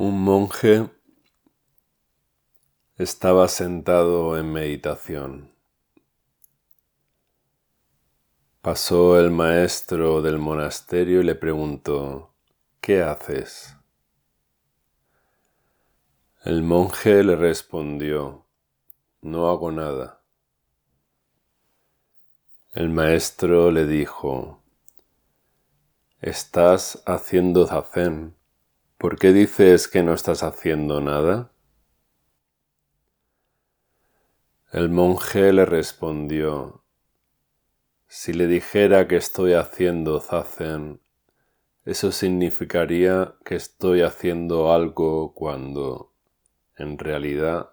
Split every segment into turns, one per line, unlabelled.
Un monje estaba sentado en meditación. Pasó el maestro del monasterio y le preguntó, ¿qué haces? El monje le respondió, no hago nada. El maestro le dijo, estás haciendo zazen ¿Por qué dices que no estás haciendo nada? El monje le respondió, si le dijera que estoy haciendo zazen, eso significaría que estoy haciendo algo cuando, en realidad,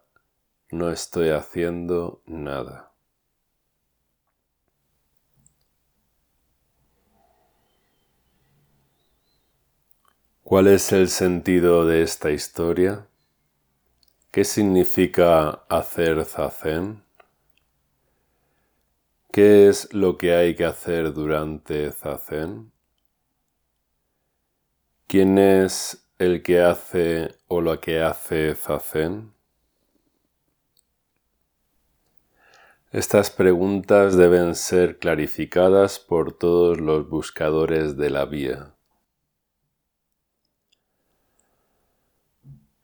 no estoy haciendo nada. ¿Cuál es el sentido de esta historia? ¿Qué significa hacer zazen? ¿Qué es lo que hay que hacer durante zazen? ¿Quién es el que hace o lo que hace zazen? Estas preguntas deben ser clarificadas por todos los buscadores de la vía.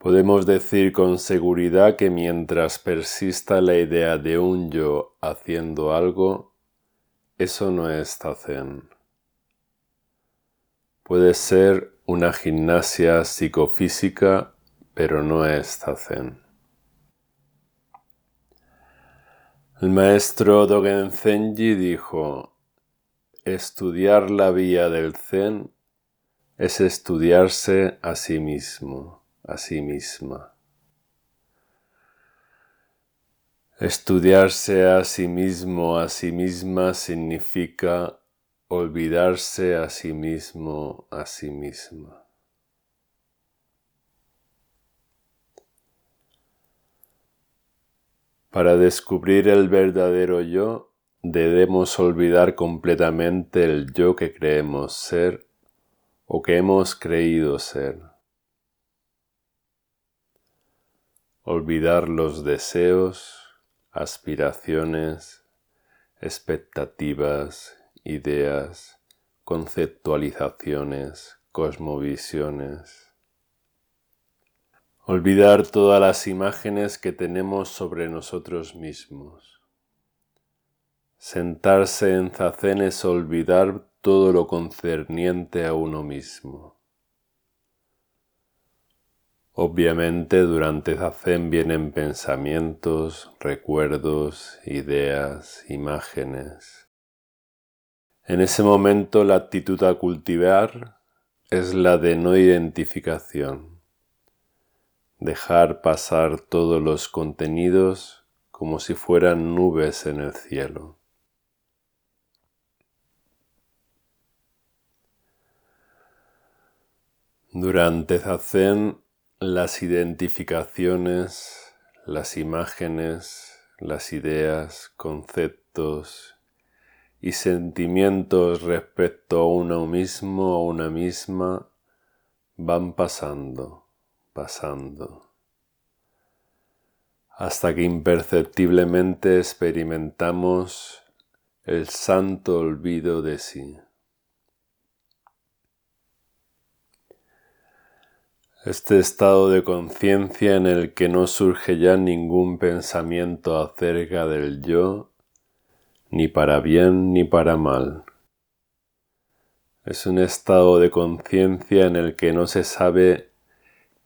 Podemos decir con seguridad que mientras persista la idea de un yo haciendo algo, eso no es Zazen. Puede ser una gimnasia psicofísica, pero no es Zazen. El maestro Dogen Zenji dijo, estudiar la vía del Zen es estudiarse a sí mismo a sí misma. Estudiarse a sí mismo, a sí misma, significa olvidarse a sí mismo, a sí misma. Para descubrir el verdadero yo, debemos olvidar completamente el yo que creemos ser o que hemos creído ser. Olvidar los deseos, aspiraciones, expectativas, ideas, conceptualizaciones, cosmovisiones. Olvidar todas las imágenes que tenemos sobre nosotros mismos. Sentarse en zazen es olvidar todo lo concerniente a uno mismo. Obviamente durante Zazen vienen pensamientos, recuerdos, ideas, imágenes. En ese momento la actitud a cultivar es la de no identificación, dejar pasar todos los contenidos como si fueran nubes en el cielo. Durante Zazen las identificaciones, las imágenes, las ideas, conceptos y sentimientos respecto a uno mismo o una misma van pasando, pasando, hasta que imperceptiblemente experimentamos el santo olvido de sí. Este estado de conciencia en el que no surge ya ningún pensamiento acerca del yo, ni para bien ni para mal. Es un estado de conciencia en el que no se sabe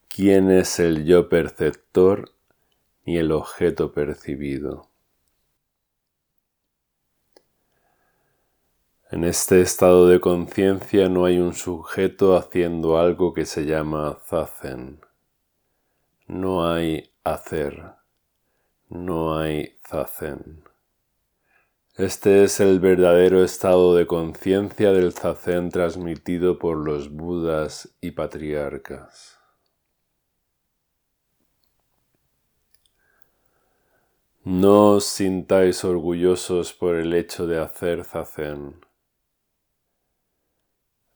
quién es el yo perceptor ni el objeto percibido. En este estado de conciencia no hay un sujeto haciendo algo que se llama zazen. No hay hacer. No hay zazen. Este es el verdadero estado de conciencia del zazen transmitido por los budas y patriarcas. No os sintáis orgullosos por el hecho de hacer zazen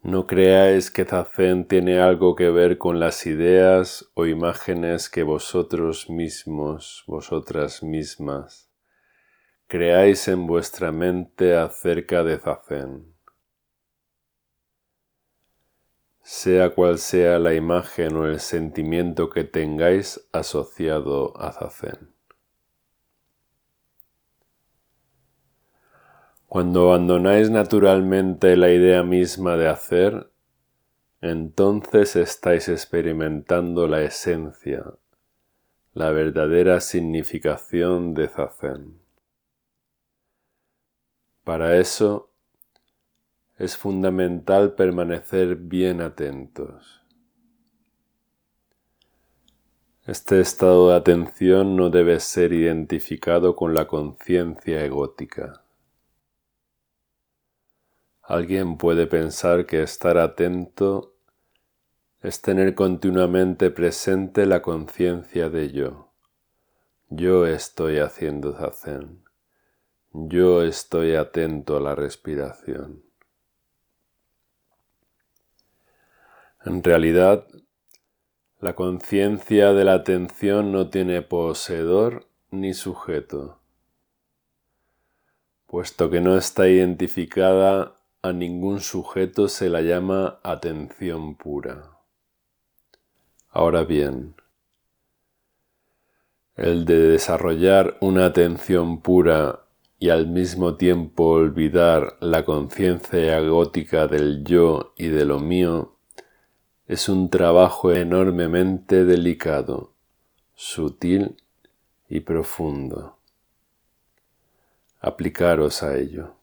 No creáis que Zazen tiene algo que ver con las ideas o imágenes que vosotros mismos, vosotras mismas, creáis en vuestra mente acerca de Zazen. Sea cual sea la imagen o el sentimiento que tengáis asociado a Zazen. Cuando abandonáis naturalmente la idea misma de hacer, entonces estáis experimentando la esencia, la verdadera significación de Zazen. Para eso es fundamental permanecer bien atentos. Este estado de atención no debe ser identificado con la conciencia egótica. Alguien puede pensar que estar atento es tener continuamente presente la conciencia de yo. Yo estoy haciendo zazen. Yo estoy atento a la respiración. En realidad, la conciencia de la atención no tiene poseedor ni sujeto, puesto que no está identificada a ningún sujeto se la llama atención pura. Ahora bien, el de desarrollar una atención pura y al mismo tiempo olvidar la conciencia gótica del yo y de lo mío es un trabajo enormemente delicado, sutil y profundo. Aplicaros a ello.